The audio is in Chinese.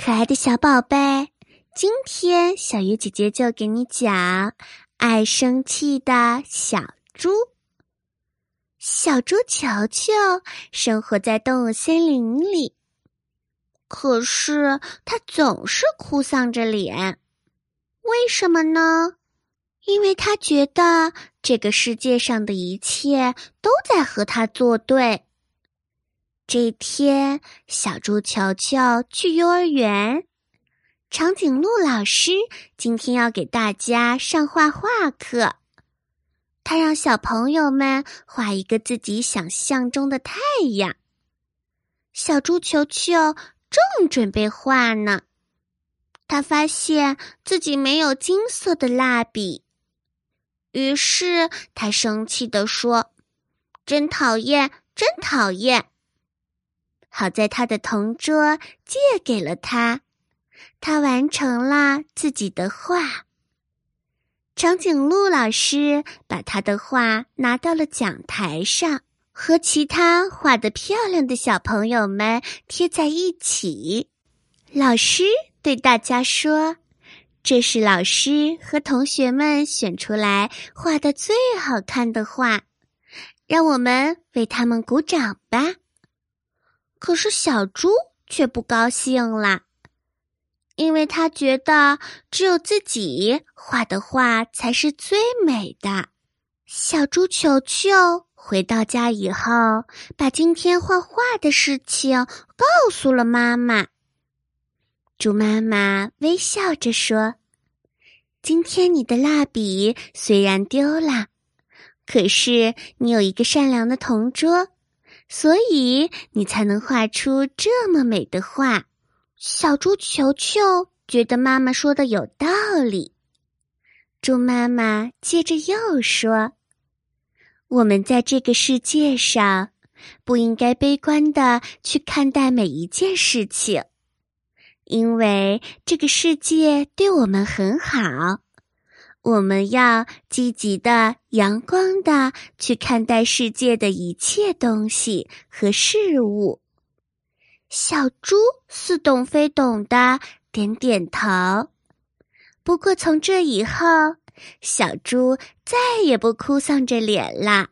可爱的小宝贝，今天小鱼姐姐就给你讲爱生气的小猪。小猪球球生活在动物森林里，可是它总是哭丧着脸。为什么呢？因为他觉得这个世界上的一切都在和他作对。这天，小猪球球去幼儿园。长颈鹿老师今天要给大家上画画课，他让小朋友们画一个自己想象中的太阳。小猪球球正准备画呢，他发现自己没有金色的蜡笔，于是他生气地说：“真讨厌，真讨厌！”好在他的同桌借给了他，他完成了自己的画。长颈鹿老师把他的画拿到了讲台上，和其他画的漂亮的小朋友们贴在一起。老师对大家说：“这是老师和同学们选出来画的最好看的画，让我们为他们鼓掌吧。”可是小猪却不高兴了，因为他觉得只有自己画的画才是最美的。小猪球球回到家以后，把今天画画的事情告诉了妈妈。猪妈妈微笑着说：“今天你的蜡笔虽然丢了，可是你有一个善良的同桌。”所以你才能画出这么美的画。小猪球球觉得妈妈说的有道理。猪妈妈接着又说：“我们在这个世界上，不应该悲观的去看待每一件事情，因为这个世界对我们很好。”我们要积极的、阳光的去看待世界的一切东西和事物。小猪似懂非懂的点点头。不过从这以后，小猪再也不哭丧着脸了。